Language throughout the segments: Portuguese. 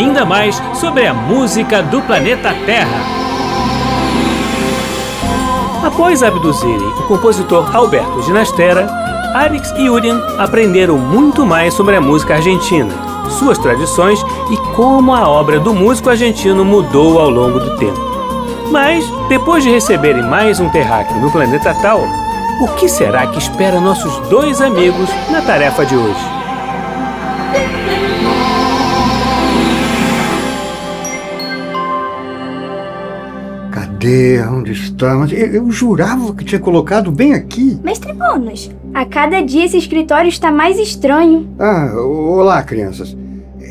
ainda mais sobre a música do planeta Terra. Após abduzirem o compositor Alberto Ginastera, Arix e Urian aprenderam muito mais sobre a música argentina, suas tradições e como a obra do músico argentino mudou ao longo do tempo. Mas, depois de receberem mais um terráqueo no planeta Tal, o que será que espera nossos dois amigos na tarefa de hoje? Cadê? Onde estamos? Eu, eu jurava que tinha colocado bem aqui. Mestre Bônus, a cada dia esse escritório está mais estranho. Ah, olá, crianças.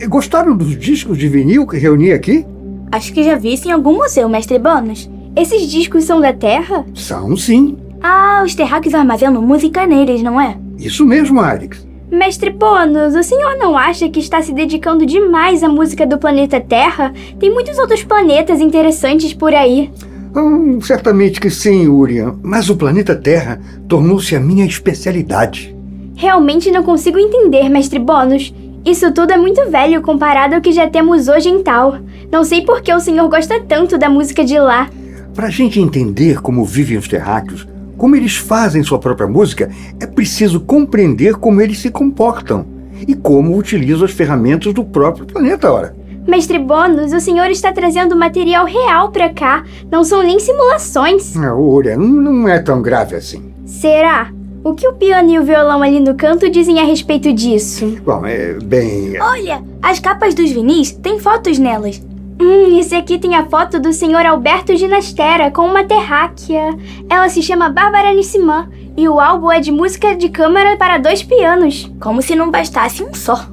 Gostaram dos discos de vinil que reuni aqui? Acho que já vi isso em algum museu, Mestre Bônus. Esses discos são da Terra? São sim. Ah, os terráqueos armazenam música neles, não é? Isso mesmo, Arix. Mestre Bônus, o senhor não acha que está se dedicando demais à música do planeta Terra? Tem muitos outros planetas interessantes por aí. Hum, certamente que sim, Urian. Mas o planeta Terra tornou-se a minha especialidade. Realmente não consigo entender, Mestre Bônus. Isso tudo é muito velho comparado ao que já temos hoje em Tal. Não sei por que o senhor gosta tanto da música de lá. Para a gente entender como vivem os terráqueos, como eles fazem sua própria música, é preciso compreender como eles se comportam e como utilizam as ferramentas do próprio planeta, ora. Mestre Bônus, o senhor está trazendo material real para cá. Não são nem simulações. Ah, Urian, não é tão grave assim. Será? O que o piano e o violão ali no canto dizem a respeito disso? Bom, é bem. Olha, as capas dos vinis têm fotos nelas. Hum, esse aqui tem a foto do senhor Alberto Ginastera com uma terráquea. Ela se chama Bárbara Nissimã e o álbum é de música de câmara para dois pianos. Como se não bastasse um só.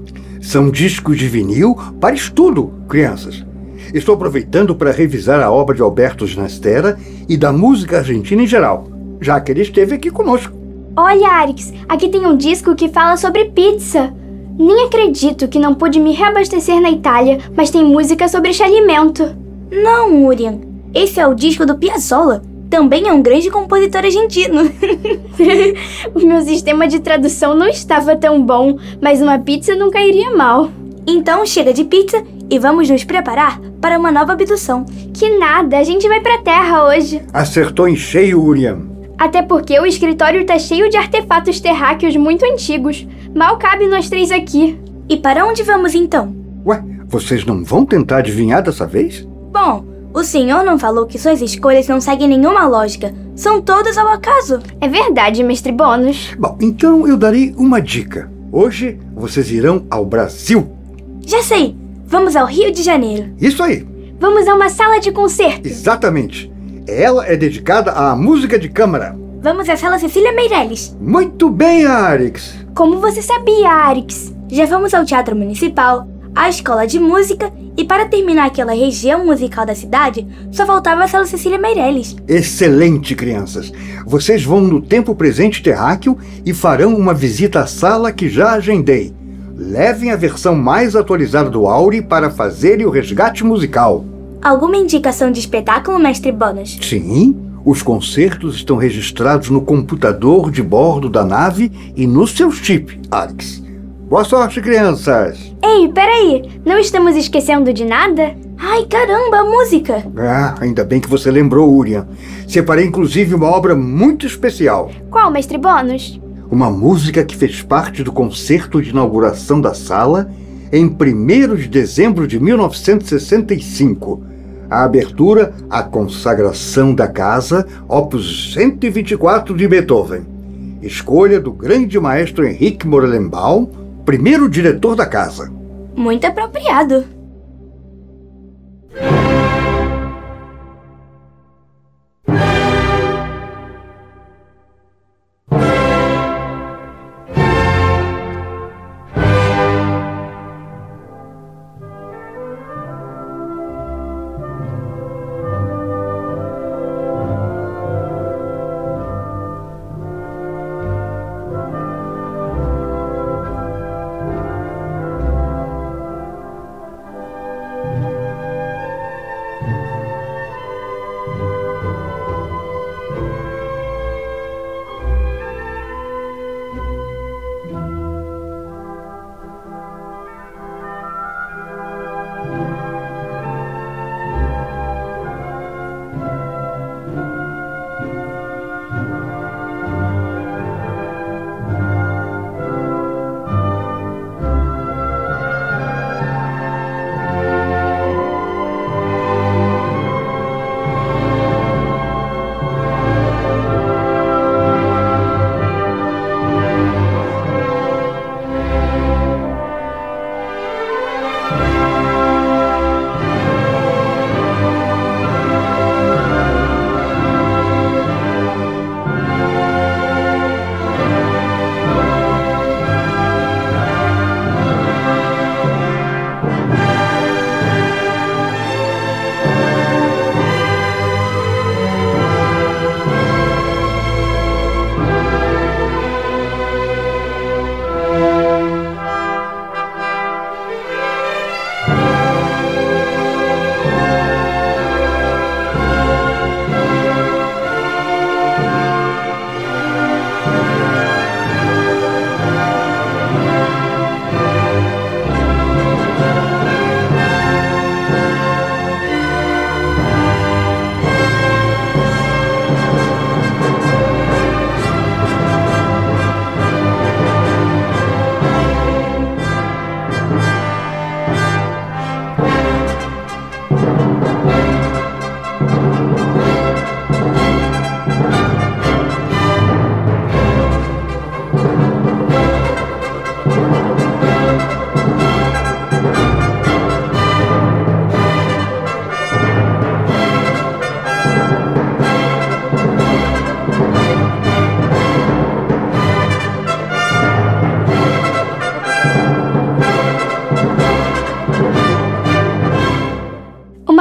São discos de vinil para estudo, crianças. Estou aproveitando para revisar a obra de Alberto Ginastera e da música argentina em geral, já que ele esteve aqui conosco. Olha, Arix, aqui tem um disco que fala sobre pizza. Nem acredito que não pude me reabastecer na Itália, mas tem música sobre este alimento. Não, Urian. Esse é o disco do Piazzolla. Também é um grande compositor argentino. o meu sistema de tradução não estava tão bom, mas uma pizza não cairia mal. Então chega de pizza e vamos nos preparar para uma nova abdução. Que nada, a gente vai pra Terra hoje. Acertou em cheio, Urian. Até porque o escritório tá cheio de artefatos terráqueos muito antigos. Mal cabe nós três aqui. E para onde vamos então? Ué, vocês não vão tentar adivinhar dessa vez? Bom, o senhor não falou que suas escolhas não seguem nenhuma lógica. São todas ao acaso. É verdade, mestre Bônus. Bom, então eu darei uma dica. Hoje vocês irão ao Brasil. Já sei. Vamos ao Rio de Janeiro. Isso aí. Vamos a uma sala de concerto. Exatamente. Ela é dedicada à música de câmara. Vamos à sala Cecília Meirelles. Muito bem, Arix. Como você sabia, Arix? Já vamos ao Teatro Municipal, à Escola de Música e para terminar aquela região musical da cidade, só faltava a sala Cecília Meirelles. Excelente, crianças. Vocês vão no tempo presente terráqueo e farão uma visita à sala que já agendei. Levem a versão mais atualizada do Auri para fazerem o resgate musical. Alguma indicação de espetáculo, mestre Bônus? Sim, os concertos estão registrados no computador de bordo da nave e no seu chip, Alex. Boa sorte, crianças! Ei, peraí! Não estamos esquecendo de nada? Ai, caramba, a música! Ah, ainda bem que você lembrou, Urian. Separei inclusive uma obra muito especial. Qual, mestre Bônus? Uma música que fez parte do concerto de inauguração da sala em 1 de dezembro de 1965. A abertura, a consagração da casa, opus 124 de Beethoven. Escolha do grande maestro Henrique Morellenbaum, primeiro diretor da casa. Muito apropriado.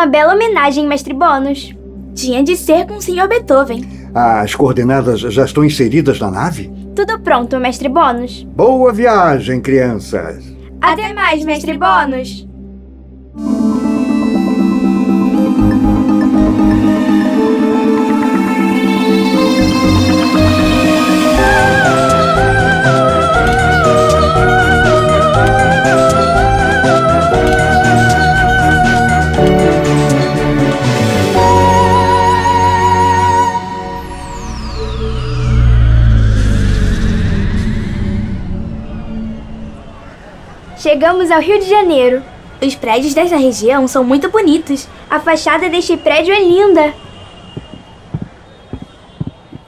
Uma bela homenagem, mestre Bônus. Tinha de ser com o Sr. Beethoven. As coordenadas já estão inseridas na nave? Tudo pronto, mestre Bônus. Boa viagem, crianças. Até mais, mestre Bônus. Ao Rio de Janeiro. Os prédios dessa região são muito bonitos. A fachada deste prédio é linda.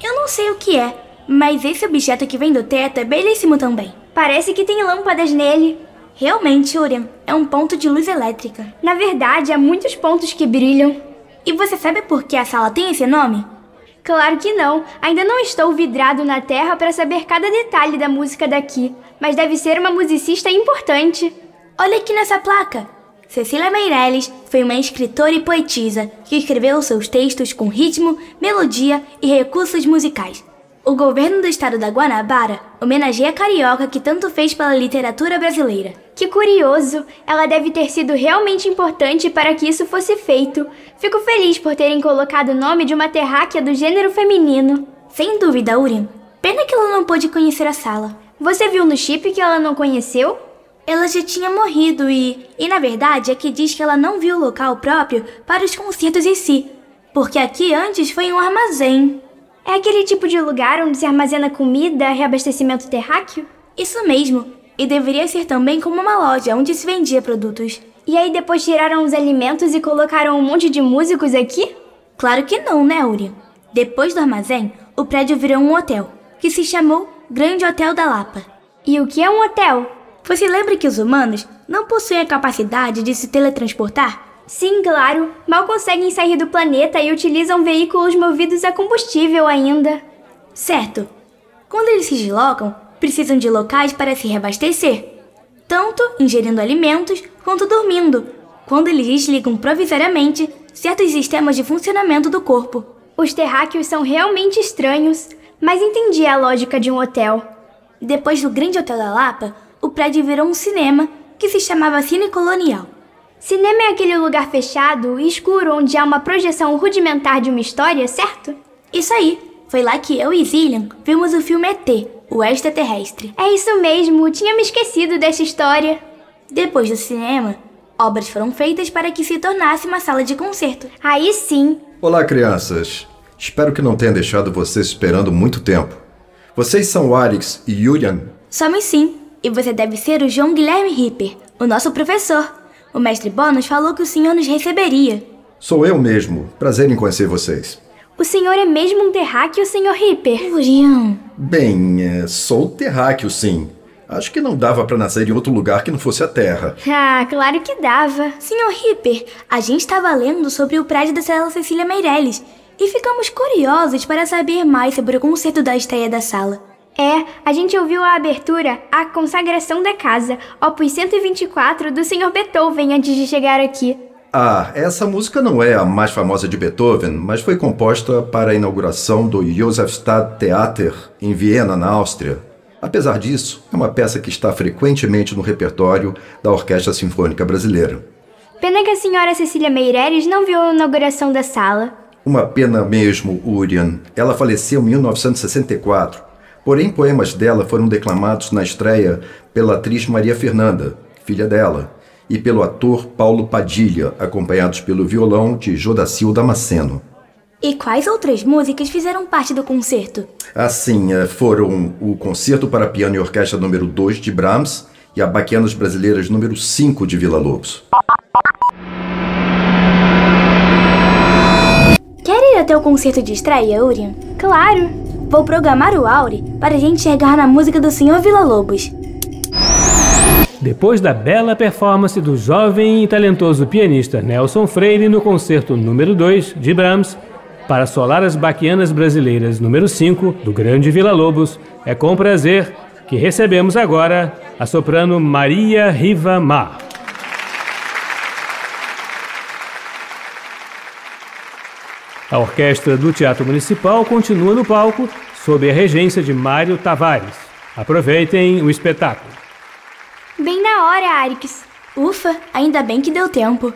Eu não sei o que é, mas esse objeto que vem do teto é belíssimo também. Parece que tem lâmpadas nele. Realmente, Orion, é um ponto de luz elétrica. Na verdade, há muitos pontos que brilham. E você sabe por que a sala tem esse nome? Claro que não. Ainda não estou vidrado na terra para saber cada detalhe da música daqui, mas deve ser uma musicista importante. Olha aqui nessa placa. Cecília Meirelles foi uma escritora e poetisa que escreveu seus textos com ritmo, melodia e recursos musicais. O governo do estado da Guanabara homenageia a carioca que tanto fez pela literatura brasileira. Que curioso! Ela deve ter sido realmente importante para que isso fosse feito. Fico feliz por terem colocado o nome de uma terráquea do gênero feminino. Sem dúvida, Urim. Pena que ela não pôde conhecer a sala. Você viu no chip que ela não conheceu? Ela já tinha morrido e, e na verdade, aqui diz que ela não viu o local próprio para os concertos em si, porque aqui antes foi um armazém. É aquele tipo de lugar onde se armazena comida, reabastecimento terráqueo? Isso mesmo. E deveria ser também como uma loja onde se vendia produtos. E aí depois tiraram os alimentos e colocaram um monte de músicos aqui? Claro que não, né, Uri? Depois do armazém, o prédio virou um hotel, que se chamou Grande Hotel da Lapa. E o que é um hotel? Você lembra que os humanos não possuem a capacidade de se teletransportar? Sim, claro. Mal conseguem sair do planeta e utilizam veículos movidos a combustível ainda. Certo. Quando eles se deslocam, precisam de locais para se reabastecer, tanto ingerindo alimentos quanto dormindo, quando eles desligam provisoriamente certos sistemas de funcionamento do corpo. Os terráqueos são realmente estranhos, mas entendi a lógica de um hotel. Depois do Grande Hotel da Lapa, o prédio virou um cinema que se chamava Cine Colonial. Cinema é aquele lugar fechado e escuro onde há uma projeção rudimentar de uma história, certo? Isso aí. Foi lá que eu e Zillian vimos o filme ET, o extraterrestre. É isso mesmo, tinha me esquecido dessa história. Depois do cinema, obras foram feitas para que se tornasse uma sala de concerto. Aí sim. Olá, crianças. Espero que não tenha deixado vocês esperando muito tempo. Vocês são Arix e Julian? Somos sim. E você deve ser o João Guilherme Ripper, o nosso professor. O mestre Bônus falou que o senhor nos receberia. Sou eu mesmo. Prazer em conhecer vocês. O senhor é mesmo um terráqueo, senhor Ripper? Urian. Bem, é, sou terráqueo, sim. Acho que não dava para nascer em outro lugar que não fosse a Terra. Ah, claro que dava. Senhor Ripper, a gente estava lendo sobre o prédio da Sala Cecília Meirelles e ficamos curiosos para saber mais sobre o conceito da estreia da sala. É, a gente ouviu a abertura A Consagração da Casa, opus 124 do Sr. Beethoven antes de chegar aqui. Ah, essa música não é a mais famosa de Beethoven, mas foi composta para a inauguração do Josefstadt Theater em Viena, na Áustria. Apesar disso, é uma peça que está frequentemente no repertório da Orquestra Sinfônica Brasileira. Pena que a senhora Cecília Meireles não viu a inauguração da sala. Uma pena mesmo, Urian. Ela faleceu em 1964. Porém, poemas dela foram declamados na estreia pela atriz Maria Fernanda, filha dela, e pelo ator Paulo Padilha, acompanhados pelo violão de Jodacil Damasceno. E quais outras músicas fizeram parte do concerto? Assim, eh, foram o Concerto para Piano e Orquestra número 2 de Brahms e a Baquianas Brasileiras número 5 de Vila Lobos. Quer ir até o concerto de estreia, Urian? Claro! Vou programar o Auri para a gente chegar na música do Sr. Vila Lobos. Depois da bela performance do jovem e talentoso pianista Nelson Freire no concerto número 2 de Brahms, para solar as baquianas brasileiras número 5 do Grande Vila Lobos, é com prazer que recebemos agora a soprano Maria Riva Mar. A orquestra do Teatro Municipal continua no palco sob a regência de Mário Tavares. Aproveitem o espetáculo. Bem na hora, Arix. Ufa, ainda bem que deu tempo.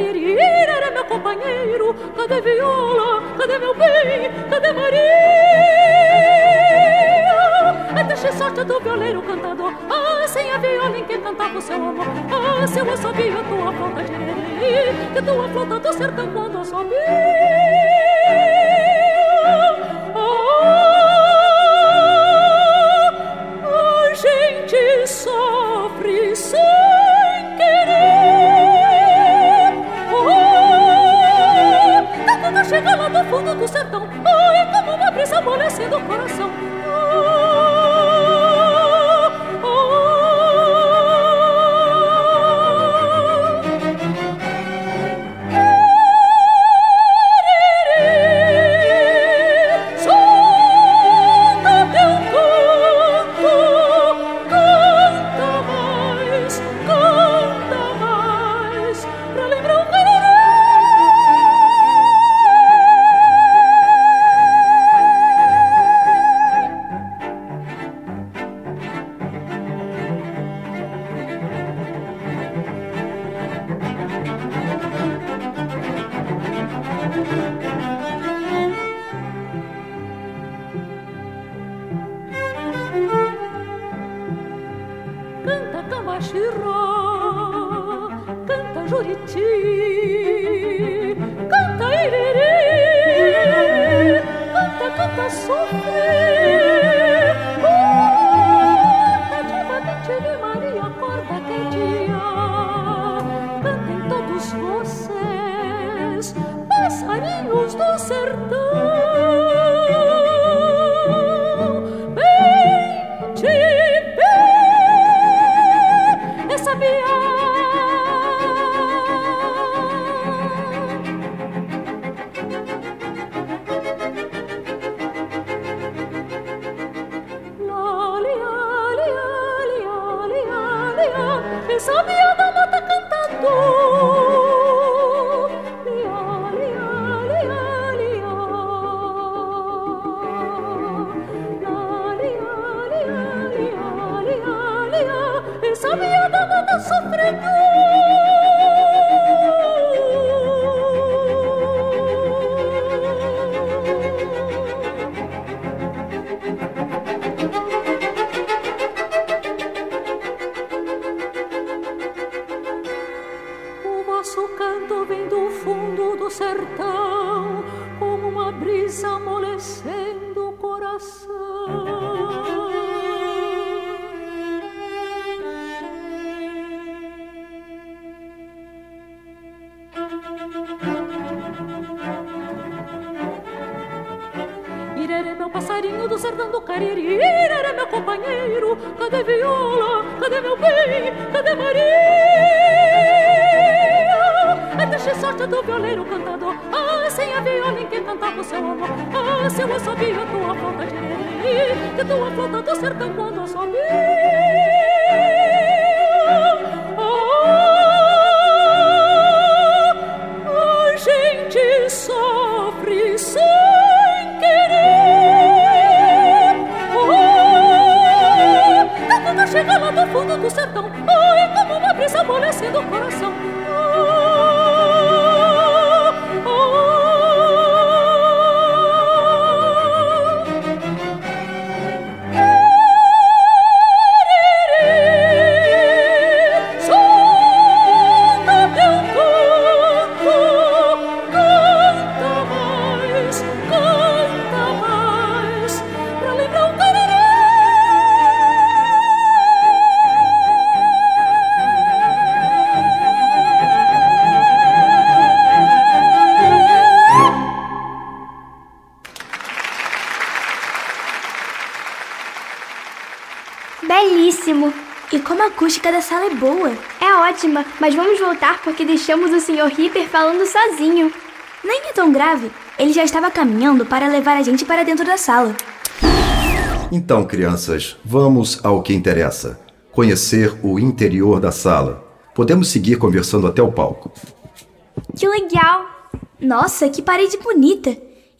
Irerê, meu companheiro, cadê viola, cadê meu bem, cadê Maria? É deixe sorte do violeiro cantador, ah, sem a viola em que cantava o seu amor, ah, se eu sabia tua flauta de irerê, que tua flauta do sertão quando assobia. É do coração. Brisa amolecendo o coração. Mas vamos voltar porque deixamos o Sr. Ripper falando sozinho. Nem é tão grave. Ele já estava caminhando para levar a gente para dentro da sala. Então, crianças, vamos ao que interessa: conhecer o interior da sala. Podemos seguir conversando até o palco. Que legal! Nossa, que parede bonita!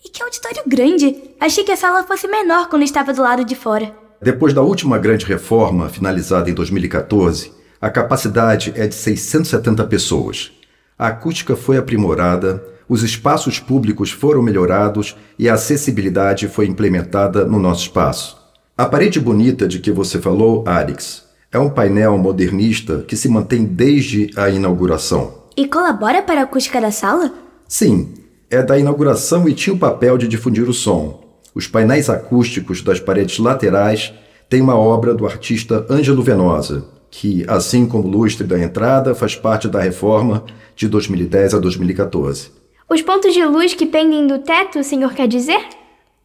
E que auditório grande! Achei que a sala fosse menor quando estava do lado de fora. Depois da última grande reforma, finalizada em 2014, A capacidade é de 670 pessoas. A acústica foi aprimorada, os espaços públicos foram melhorados e a acessibilidade foi implementada no nosso espaço. A parede bonita de que você falou, Arix, é um painel modernista que se mantém desde a inauguração. E colabora para a acústica da sala? Sim, é da inauguração e tinha o papel de difundir o som. Os painéis acústicos das paredes laterais têm uma obra do artista Ângelo Venosa, que, assim como o lustre da entrada, faz parte da reforma de 2010 a 2014. Os pontos de luz que pendem do teto, o senhor quer dizer?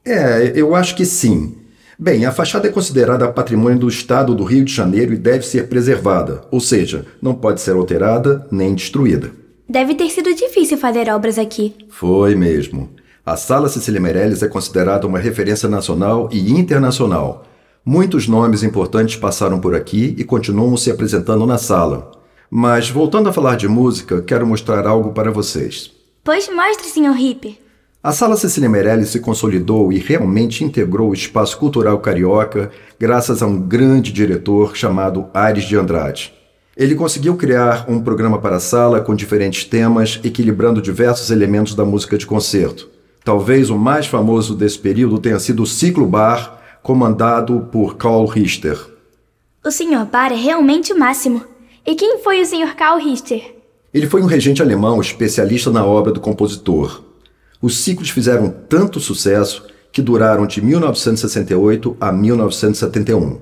É, eu acho que sim. Bem, a fachada é considerada patrimônio do Estado do Rio de Janeiro e deve ser preservada, ou seja, não pode ser alterada nem destruída. Deve ter sido difícil fazer obras aqui. Foi mesmo. A Sala Cecília Meirelles é considerada uma referência nacional e internacional. Muitos nomes importantes passaram por aqui e continuam se apresentando na sala. Mas, voltando a falar de música, quero mostrar algo para vocês. Pois mostre, Sr. Hip. A Sala Cecília Meirelles se consolidou e realmente integrou o espaço cultural carioca graças a um grande diretor chamado Aires de Andrade. Ele conseguiu criar um programa para a sala com diferentes temas, equilibrando diversos elementos da música de concerto. Talvez o mais famoso desse período tenha sido o Ciclo Bar, comandado por Karl Richter. O Sr. Bar é realmente o máximo. E quem foi o Sr. Karl Richter? Ele foi um regente alemão especialista na obra do compositor. Os ciclos fizeram tanto sucesso que duraram de 1968 a 1971.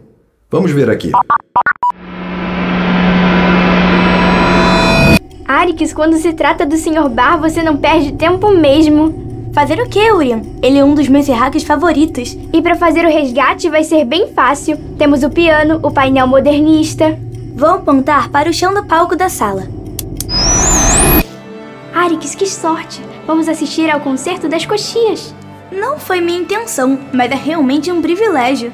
Vamos ver aqui. Arix, quando se trata do Sr. Bar, você não perde tempo mesmo. Fazer o que, Urian? Ele é um dos meus erraques favoritos. E para fazer o resgate vai ser bem fácil. Temos o piano, o painel modernista. Vou apontar para o chão do palco da sala. Arix, que sorte! Vamos assistir ao concerto das coxias. Não foi minha intenção, mas é realmente um privilégio.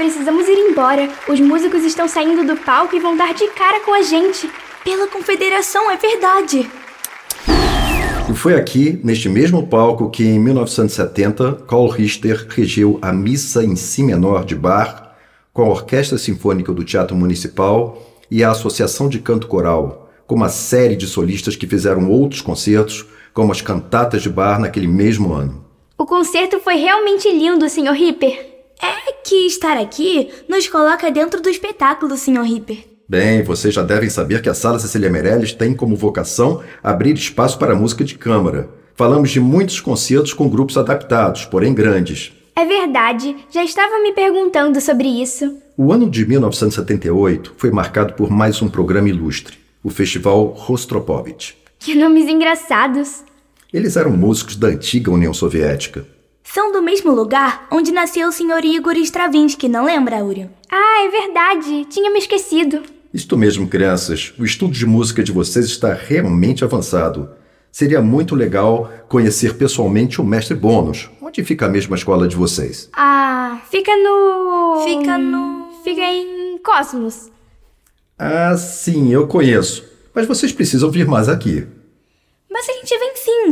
Precisamos ir embora. Os músicos estão saindo do palco e vão dar de cara com a gente. Pela confederação, é verdade. E foi aqui, neste mesmo palco, que em 1970, Carl Richter regiu a Missa em Si menor de Bach com a Orquestra Sinfônica do Teatro Municipal e a Associação de Canto Coral, com uma série de solistas que fizeram outros concertos, como as cantatas de Bach naquele mesmo ano. O concerto foi realmente lindo, Sr. Ripper. É que estar aqui nos coloca dentro do espetáculo, Sr. Ripper. Bem, vocês já devem saber que a Sala Cecília Meirelles tem como vocação abrir espaço para música de câmara. Falamos de muitos concertos com grupos adaptados, porém grandes. É verdade, já estava me perguntando sobre isso. O ano de 1978 foi marcado por mais um programa ilustre, o Festival Rostropovich. Que nomes engraçados! Eles eram músicos da antiga União Soviética. São do mesmo lugar onde nasceu o Sr. Igor Stravinsky, não lembra, Uriel? Ah, é verdade. Tinha me esquecido. Isto mesmo, crianças. O estudo de música de vocês está realmente avançado. Seria muito legal conhecer pessoalmente o mestre Bônus. Onde fica a mesma escola de vocês? Ah, fica no. Fica no. Fica em Cosmos. Ah, sim, eu conheço. Mas vocês precisam vir mais aqui. Mas a gente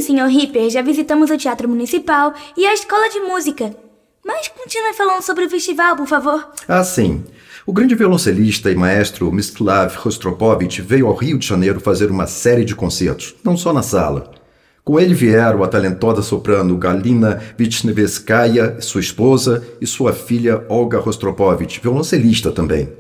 sim, Sr. Ripper. Já visitamos o Teatro Municipal e a Escola de Música. Mas continue falando sobre o festival, por favor. Ah, sim. O grande violoncelista e maestro Mstislav Rostropovich veio ao Rio de Janeiro fazer uma série de concertos, não só na sala. Com ele vieram a talentosa soprano Galina Vitchneveskaia, sua esposa, e sua filha Olga Rostropovich, violoncelista também.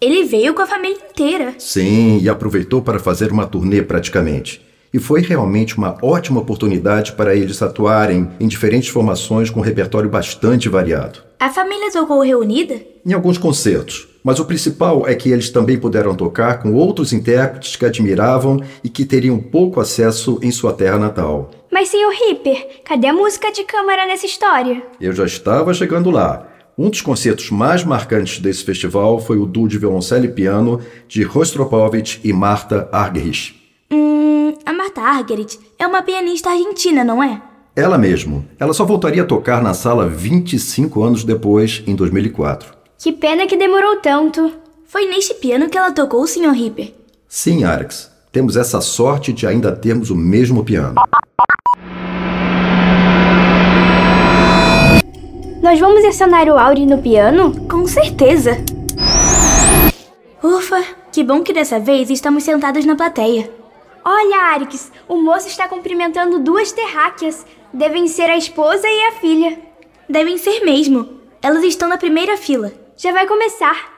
Ele veio com a família inteira. Sim, e aproveitou para fazer uma turnê praticamente. E foi realmente uma ótima oportunidade para eles atuarem em diferentes formações com um repertório bastante variado. A família tocou reunida? Em alguns concertos, mas o principal é que eles também puderam tocar com outros intérpretes que admiravam e que teriam pouco acesso em sua terra natal. Mas, Sr. Ripper, cadê a música de câmara nessa história? Eu já estava chegando lá. Um dos concertos mais marcantes desse festival foi o duo de violoncelo e piano de Rostropovich e Marta Argerich. Hum, a Marta Argerich é uma pianista argentina, não é? Ela mesmo. Ela só voltaria a tocar na sala 25 anos depois, em 2004. Que pena que demorou tanto. Foi neste piano que ela tocou, Sr. Ripper? Sim, Alex. Temos essa sorte de ainda termos o mesmo piano. Nós vamos acionar o Auri no piano? Com certeza. Ufa, que bom que dessa vez estamos sentados na plateia. Olha, Arix, o moço está cumprimentando duas terráqueas. Devem ser a esposa e a filha. Devem ser mesmo. Elas estão na primeira fila. Já vai começar.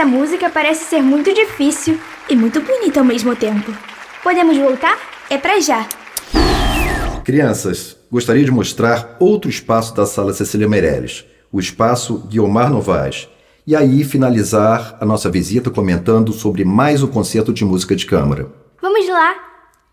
Essa música parece ser muito difícil e muito bonita ao mesmo tempo. Podemos voltar? É pra já. Crianças, gostaria de mostrar outro espaço da sala Cecília Meirelles, o espaço Guiomar Novaes, e aí finalizar a nossa visita comentando sobre mais um concerto de música de câmara. Vamos lá.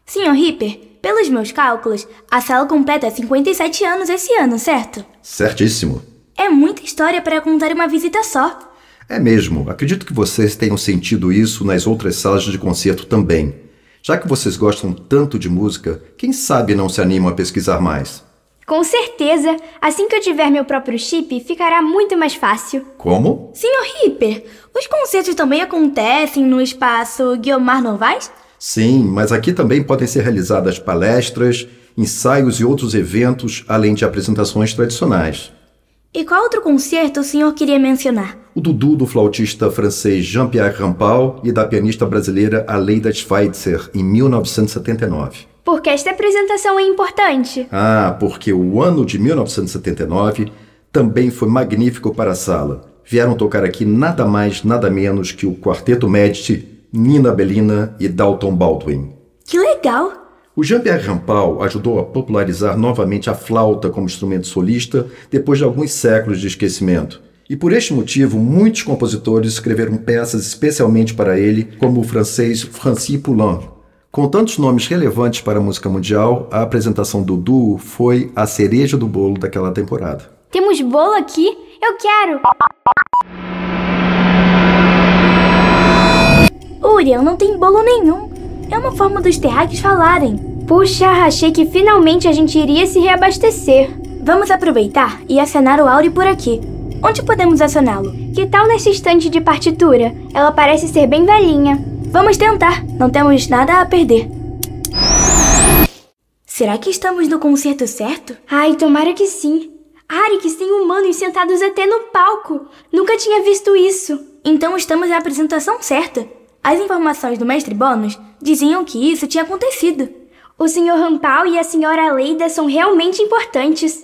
Senhor Ripper, pelos meus cálculos, a sala completa 57 anos esse ano, certo? Certíssimo. É muita história para contar uma visita só. É mesmo. Acredito que vocês tenham sentido isso nas outras salas de concerto também. Já que vocês gostam tanto de música, quem sabe não se animam a pesquisar mais? Com certeza! Assim que eu tiver meu próprio chip, ficará muito mais fácil. Como? Senhor Ripper, os concertos também acontecem no espaço Guiomar Novaes? Sim, mas aqui também podem ser realizadas palestras, ensaios e outros eventos, além de apresentações tradicionais. E qual outro concerto o senhor queria mencionar? O Dudu do flautista francês Jean-Pierre Rampal e da pianista brasileira Aleida Schweitzer, em 1979. Por que esta apresentação é importante? Ah, porque o ano de 1979 também foi magnífico para a sala. Vieram tocar aqui nada mais, nada menos que o Quarteto Medici, Nina Bellina e Dalton Baldwin. Que legal! O Jean-Pierre Rampal ajudou a popularizar novamente a flauta como instrumento solista depois de alguns séculos de esquecimento. E por este motivo, muitos compositores escreveram peças especialmente para ele, como o francês Francis Poulenc. Com tantos nomes relevantes para a música mundial, a apresentação do duo foi a cereja do bolo daquela temporada. Temos bolo aqui? Eu quero! Uriel, não tem bolo nenhum. É uma forma dos terráqueos falarem. Puxa, achei que finalmente a gente iria se reabastecer. Vamos aproveitar e acionar o Auri por aqui. Onde podemos acioná-lo? Que tal nessa estante de partitura? Ela parece ser bem velhinha. Vamos tentar, não temos nada a perder. Será que estamos no concerto certo? Ai, tomara que sim. Arix tem humanos sentados até no palco. Nunca tinha visto isso. Então estamos na apresentação certa. As informações do mestre Bônus diziam que isso tinha acontecido. O Sr. Rampal e a Sra. Leida são realmente importantes.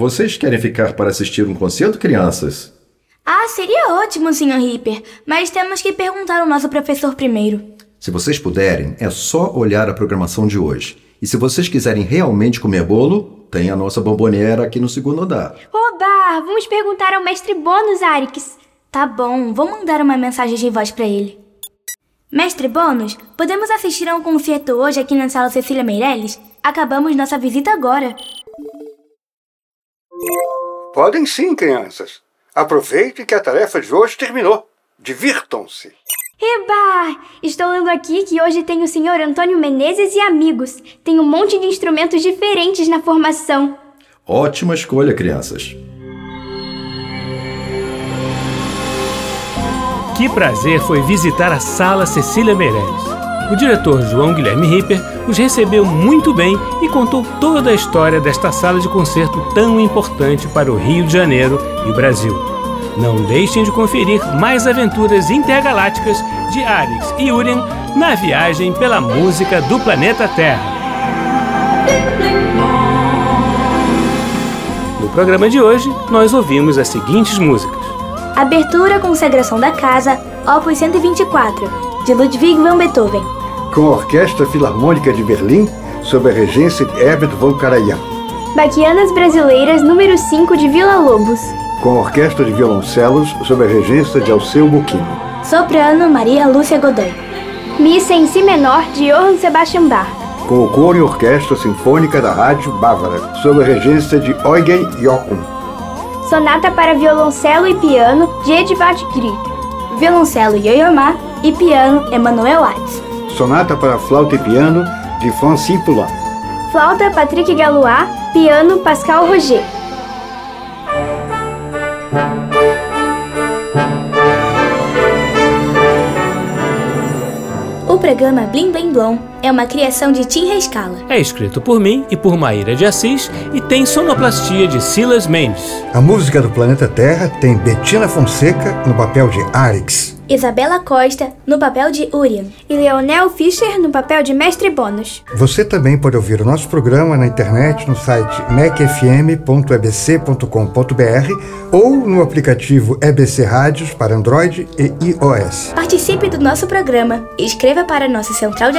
Vocês querem ficar para assistir um concerto, crianças? Ah, seria ótimo, Sr. Ripper, mas temos que perguntar ao nosso professor primeiro. Se vocês puderem, é só olhar a programação de hoje. E se vocês quiserem realmente comer bolo, tem a nossa bomboniera aqui no segundo andar. Oba! Vamos perguntar ao mestre Bônus, Arix. Tá bom, vou mandar uma mensagem de voz para ele. Mestre Bônus, podemos assistir a um concerto hoje aqui na sala Cecília Meirelles? Acabamos nossa visita agora. Podem sim, crianças. Aproveite que a tarefa de hoje terminou. Divirtam-se. Eba! Estou lendo aqui que hoje tem o senhor Antônio Menezes e amigos. Tem um monte de instrumentos diferentes na formação. Ótima escolha, crianças. Que prazer foi visitar a Sala Cecília Meirelles. O diretor João Guilherme Ripper os recebeu muito bem e contou toda a história desta sala de concerto tão importante para o Rio de Janeiro e o Brasil. Não deixem de conferir mais aventuras intergalácticas de Arix e Urien na viagem pela música do planeta Terra. No programa de hoje, nós ouvimos as seguintes músicas: Abertura Consagração da Casa, Opus 124, de Ludwig van Beethoven. Com a Orquestra Filarmônica de Berlim, sob a regência de Herbert von Karajan. Baquianas Brasileiras número 5 de Vila Lobos. Com a Orquestra de Violoncelos, sob a regência de Alceu Buquino. Soprano Maria Lúcia Godoy. Missa em Si menor de Johann Sebastian Bach. Com o Coro e Orquestra Sinfônica da Rádio Bávara, sob a regência de Eugen Jochum. Sonata para violoncelo e piano de Edvard Grieg. Violoncelo Yo-Yo Ma e piano Emanuel Watts. Sonata para flauta e piano de Francis Poulenc. Flauta Patrick Galois, piano Pascal Roger. O programa Blim Blim Blom é uma criação de Tim Rescala. É escrito por mim e por Maíra de Assis e tem sonoplastia de Silas Mendes. A música do planeta Terra tem Bettina Fonseca no papel de Arix. Isabela Costa, no papel de Urian. E Leonel Fischer no papel de mestre bônus. Você também pode ouvir o nosso programa na internet no site mecfm.ebc.com.br ou no aplicativo EBC Rádios para Android e iOS. Participe do nosso programa. Escreva para nossa central de